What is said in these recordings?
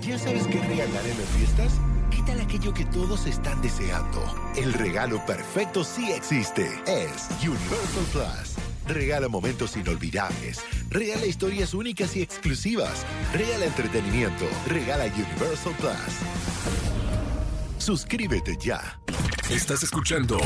¿Ya sabes qué regalar en las fiestas? ¿Qué tal aquello que todos están deseando? El regalo perfecto sí existe. Es Universal Plus. Regala momentos inolvidables. Regala historias únicas y exclusivas. Regala entretenimiento. Regala Universal Plus. Suscríbete ya. Estás escuchando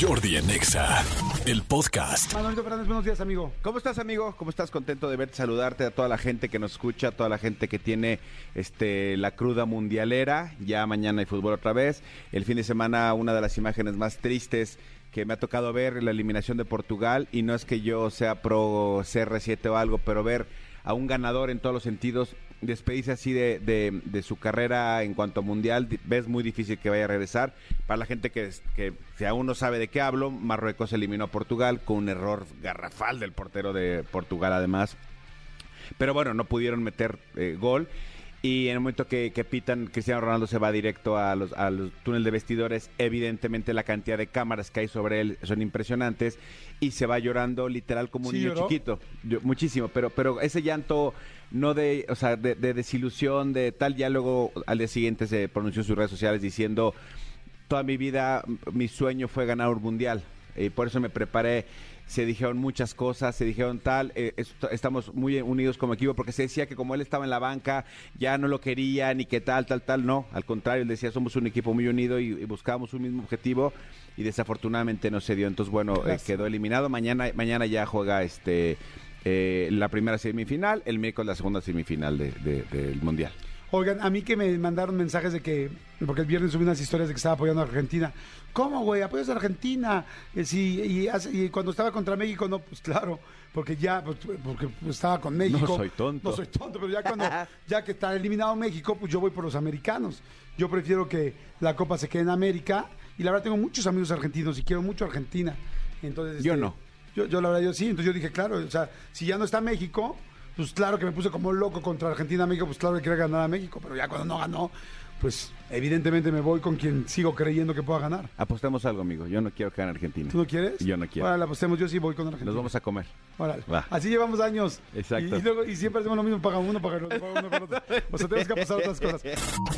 Jordi Anexa, el podcast. Fernández, buenos días, amigo. ¿Cómo estás, amigo? ¿Cómo estás? Contento de verte, saludarte a toda la gente que nos escucha, a toda la gente que tiene este la cruda mundialera. Ya mañana hay fútbol otra vez. El fin de semana, una de las imágenes más tristes que me ha tocado ver, la eliminación de Portugal. Y no es que yo sea pro CR7 o algo, pero ver a un ganador en todos los sentidos despedirse así de, de, de, su carrera en cuanto a mundial, ves muy difícil que vaya a regresar. Para la gente que, que si aún no sabe de qué hablo, Marruecos eliminó a Portugal con un error garrafal del portero de Portugal además. Pero bueno, no pudieron meter eh, gol. Y en el momento que, que, pitan, Cristiano Ronaldo se va directo a los, a los túneles de vestidores. Evidentemente la cantidad de cámaras que hay sobre él son impresionantes. Y se va llorando literal como un ¿Sí niño lloró? chiquito. Yo- muchísimo, pero, pero ese llanto no de, o sea, de, de desilusión, de tal, ya luego al día siguiente se pronunció en sus redes sociales diciendo, toda mi vida mi sueño fue ganar un mundial. Y por eso me preparé. Se dijeron muchas cosas, se dijeron tal. eh, est- estamos muy unidos como equipo porque se decía que como él estaba en la banca, ya no lo querían y que tal, tal, tal. No, al contrario, él decía, somos un equipo muy unido y, y buscábamos un mismo objetivo y desafortunadamente no se dio. Entonces, bueno, eh, quedó eliminado. Mañana, mañana ya juega este eh, la primera semifinal, el miércoles la segunda semifinal de- de- del Mundial. Oigan, a mí que me mandaron mensajes de que, porque el viernes subí unas historias de que estaba apoyando a Argentina. ¿Cómo, güey? ¿Apoyas a Argentina? Eh, sí, y, hace- y cuando estaba contra México, no, pues claro, porque ya, pues, porque estaba con México. No soy tonto. No soy tonto, pero ya cuando, ya que está eliminado México, pues yo voy por los americanos. Yo prefiero que la Copa se quede en América. Y la verdad tengo muchos amigos argentinos y quiero mucho a Argentina. Entonces, Yo este, no. Yo, yo la verdad, yo sí. Entonces yo dije, claro, o sea, si ya no está México, pues claro que me puse como loco contra Argentina, México, pues claro que quería ganar a México, pero ya cuando no ganó, pues evidentemente me voy con quien sigo creyendo que pueda ganar. Apostemos algo, amigo. Yo no quiero que gane Argentina. ¿Tú no quieres? Yo no quiero. Órale, apostemos, yo sí voy con Argentina. Nos vamos a comer. Órale. Va. Así llevamos años. Exacto. Y, y luego- y siempre hacemos lo mismo, paga uno, paga otro, paga uno, paga otro. O sea, tenemos que apostar otras cosas.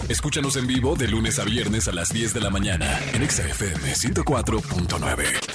Escúchanos en vivo de lunes a viernes a las 10 de la mañana en Exa FM 104.9.